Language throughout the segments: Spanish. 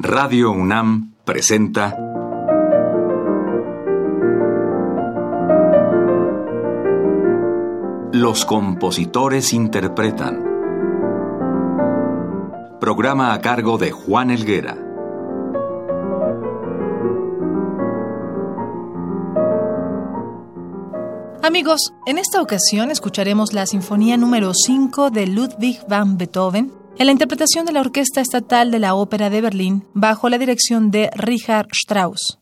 Radio UNAM presenta Los compositores interpretan. Programa a cargo de Juan Elguera. Amigos, en esta ocasión escucharemos la Sinfonía número 5 de Ludwig van Beethoven en la interpretación de la Orquesta Estatal de la Ópera de Berlín bajo la dirección de Richard Strauss.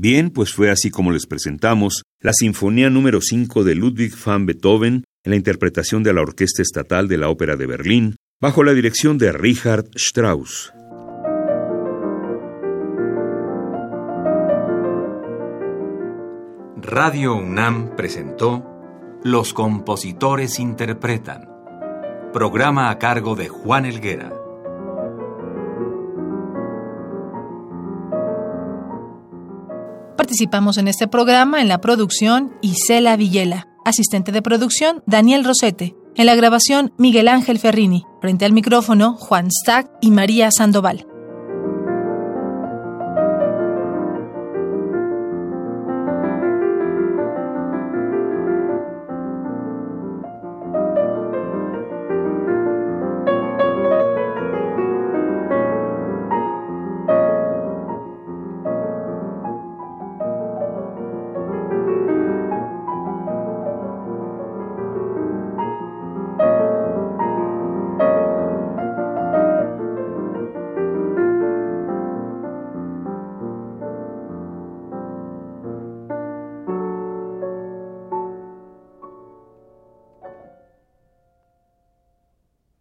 Bien, pues fue así como les presentamos la Sinfonía número 5 de Ludwig van Beethoven en la interpretación de la Orquesta Estatal de la Ópera de Berlín, bajo la dirección de Richard Strauss. Radio UNAM presentó Los compositores interpretan, programa a cargo de Juan Elguera. Participamos en este programa en la producción Isela Villela, asistente de producción Daniel Rosete, en la grabación Miguel Ángel Ferrini, frente al micrófono Juan Stack y María Sandoval.